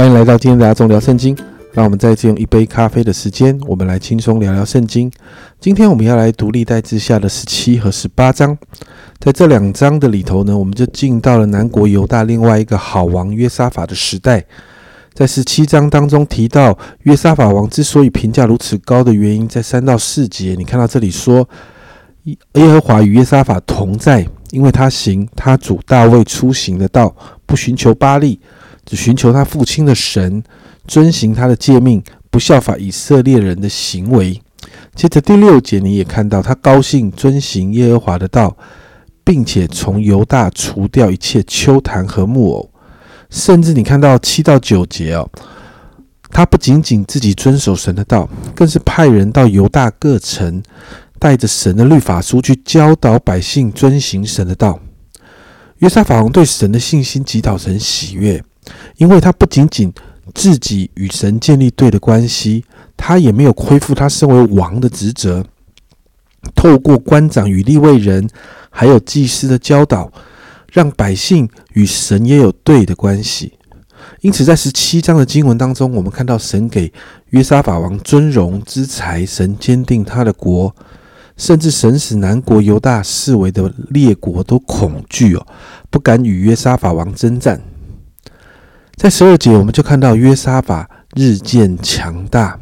欢迎来到今天的阿忠聊圣经。让我们再次用一杯咖啡的时间，我们来轻松聊聊圣经。今天我们要来读历代志下的十七和十八章。在这两章的里头呢，我们就进到了南国犹大另外一个好王约沙法的时代。在十七章当中提到约沙法王之所以评价如此高的原因，在三到四节，你看到这里说，耶和华与约沙法同在，因为他行他主大卫出行的道，不寻求巴利。只寻求他父亲的神，遵行他的诫命，不效法以色列人的行为。接着第六节，你也看到他高兴遵行耶和华的道，并且从犹大除掉一切丘坛和木偶。甚至你看到七到九节哦，他不仅仅自己遵守神的道，更是派人到犹大各城，带着神的律法书去教导百姓遵行神的道。约沙法王对神的信心击倒神喜悦。因为他不仅仅自己与神建立对的关系，他也没有恢复他身为王的职责。透过官长与立位人，还有祭司的教导，让百姓与神也有对的关系。因此，在十七章的经文当中，我们看到神给约沙法王尊荣之财，神坚定他的国，甚至神使南国犹大四围的列国都恐惧哦，不敢与约沙法王征战。在十二节，我们就看到约沙法日渐强大。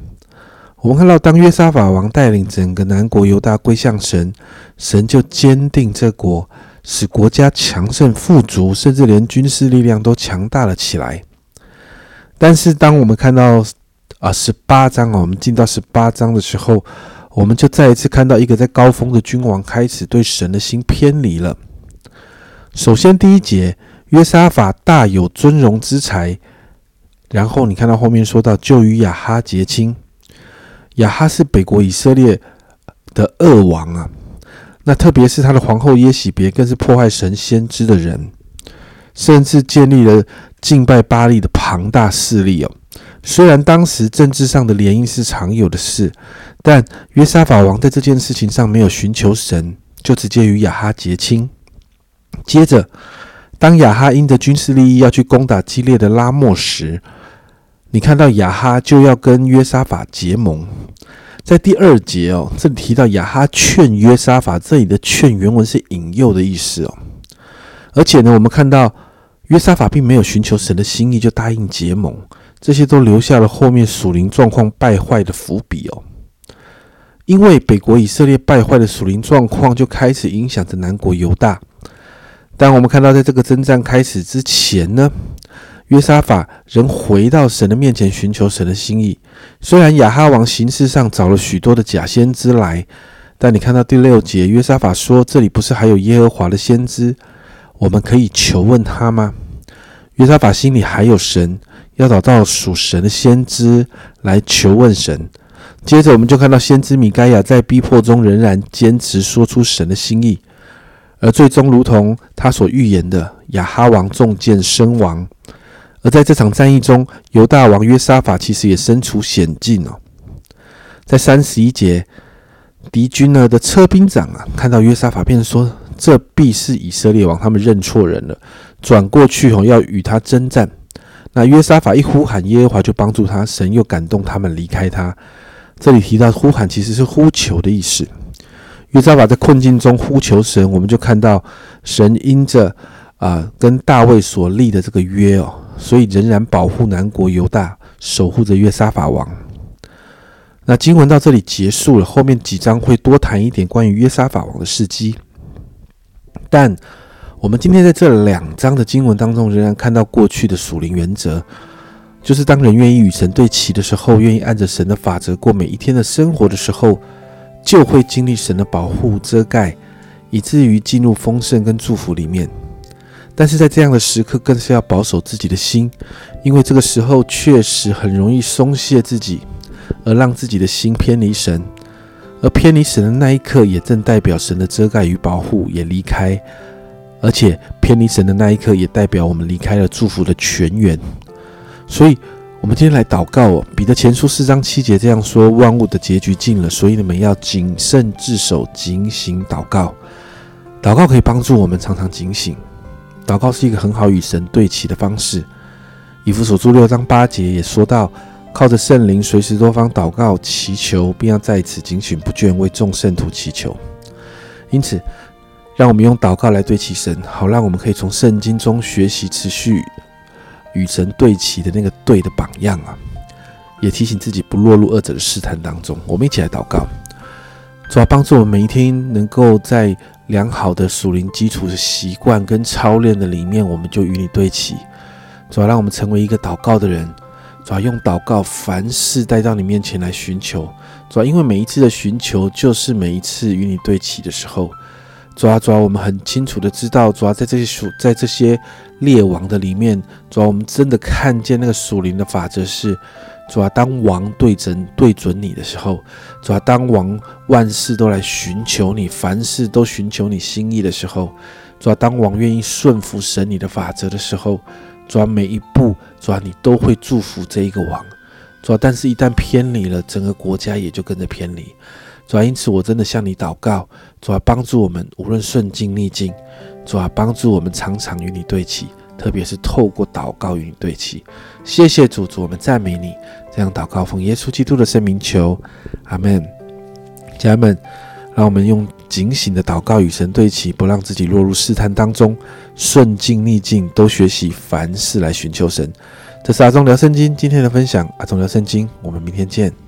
我们看到，当约沙法王带领整个南国犹大归向神，神就坚定这国，使国家强盛富足，甚至连军事力量都强大了起来。但是，当我们看到啊十八章啊，我们进到十八章的时候，我们就再一次看到一个在高峰的君王开始对神的心偏离了。首先，第一节。约沙法大有尊荣之才，然后你看到后面说到，就与亚哈结亲。亚哈是北国以色列的恶王啊，那特别是他的皇后耶喜别，更是破坏神先知的人，甚至建立了敬拜巴利的庞大势力哦。虽然当时政治上的联姻是常有的事，但约沙法王在这件事情上没有寻求神，就直接与亚哈结亲。接着。当亚哈因着军事利益要去攻打激烈的拉莫时，你看到亚哈就要跟约沙法结盟。在第二节哦，这里提到亚哈劝约沙法，这里的劝原文是引诱的意思哦。而且呢，我们看到约沙法并没有寻求神的心意就答应结盟，这些都留下了后面属灵状况败坏的伏笔哦。因为北国以色列败坏的属灵状况，就开始影响着南国犹大。但我们看到，在这个征战开始之前呢，约沙法仍回到神的面前寻求神的心意。虽然亚哈王形式上找了许多的假先知来，但你看到第六节，约沙法说：“这里不是还有耶和华的先知，我们可以求问他吗？”约沙法心里还有神，要找到属神的先知来求问神。接着，我们就看到先知米该亚在逼迫中仍然坚持说出神的心意。而最终，如同他所预言的，亚哈王中箭身亡。而在这场战役中，犹大王约沙法其实也身处险境哦。在三十一节，敌军呢的车兵长啊，看到约沙法，便说：“这必是以色列王，他们认错人了，转过去哦，要与他征战。”那约沙法一呼喊耶和华，就帮助他，神又感动他们离开他。这里提到呼喊，其实是呼求的意思。约沙法在困境中呼求神，我们就看到神因着啊跟大卫所立的这个约哦，所以仍然保护南国犹大，守护着约沙法王。那经文到这里结束了，后面几章会多谈一点关于约沙法王的事迹。但我们今天在这两章的经文当中，仍然看到过去的属灵原则，就是当人愿意与神对齐的时候，愿意按着神的法则过每一天的生活的时候。就会经历神的保护遮盖，以至于进入丰盛跟祝福里面。但是在这样的时刻，更是要保守自己的心，因为这个时候确实很容易松懈自己，而让自己的心偏离神。而偏离神的那一刻，也正代表神的遮盖与保护也离开，而且偏离神的那一刻，也代表我们离开了祝福的泉源。所以。我们今天来祷告哦，彼得前书四章七节这样说：万物的结局近了，所以你们要谨慎自守，警醒祷告。祷告可以帮助我们常常警醒，祷告是一个很好与神对齐的方式，以弗所书六章八节也说到，靠着圣灵随时多方祷告祈求，并要在此警醒不倦为众圣徒祈求。因此，让我们用祷告来对齐神，好让我们可以从圣经中学习持续与神对齐的那个对的榜样啊！也提醒自己不落入二者的试探当中。我们一起来祷告，主要帮助我们每一天能够在良好的属灵基础的习惯跟操练的里面，我们就与你对齐。主要让我们成为一个祷告的人，主要用祷告凡事带到你面前来寻求。主要因为每一次的寻求，就是每一次与你对齐的时候。主要主要我们很清楚的知道，主要在这些属在这些列王的里面，主要我们真的看见那个属灵的法则是：主要当王对准对准你的时候，主要当王万事都来寻求你，凡事都寻求你心意的时候，主要当王愿意顺服神你的法则的时候。主要每一步，主要你都会祝福这一个王，主要但是，一旦偏离了，整个国家也就跟着偏离。主要因此，我真的向你祷告，主要帮助我们，无论顺境逆境，主要帮助我们常常与你对齐，特别是透过祷告与你对齐。谢谢主，主我们赞美你，这样祷告奉耶稣基督的圣名求，阿门。家人们。让我们用警醒的祷告与神对齐，不让自己落入试探当中，顺境逆境都学习凡事来寻求神。这是阿忠聊圣经今天的分享，阿忠聊圣经，我们明天见。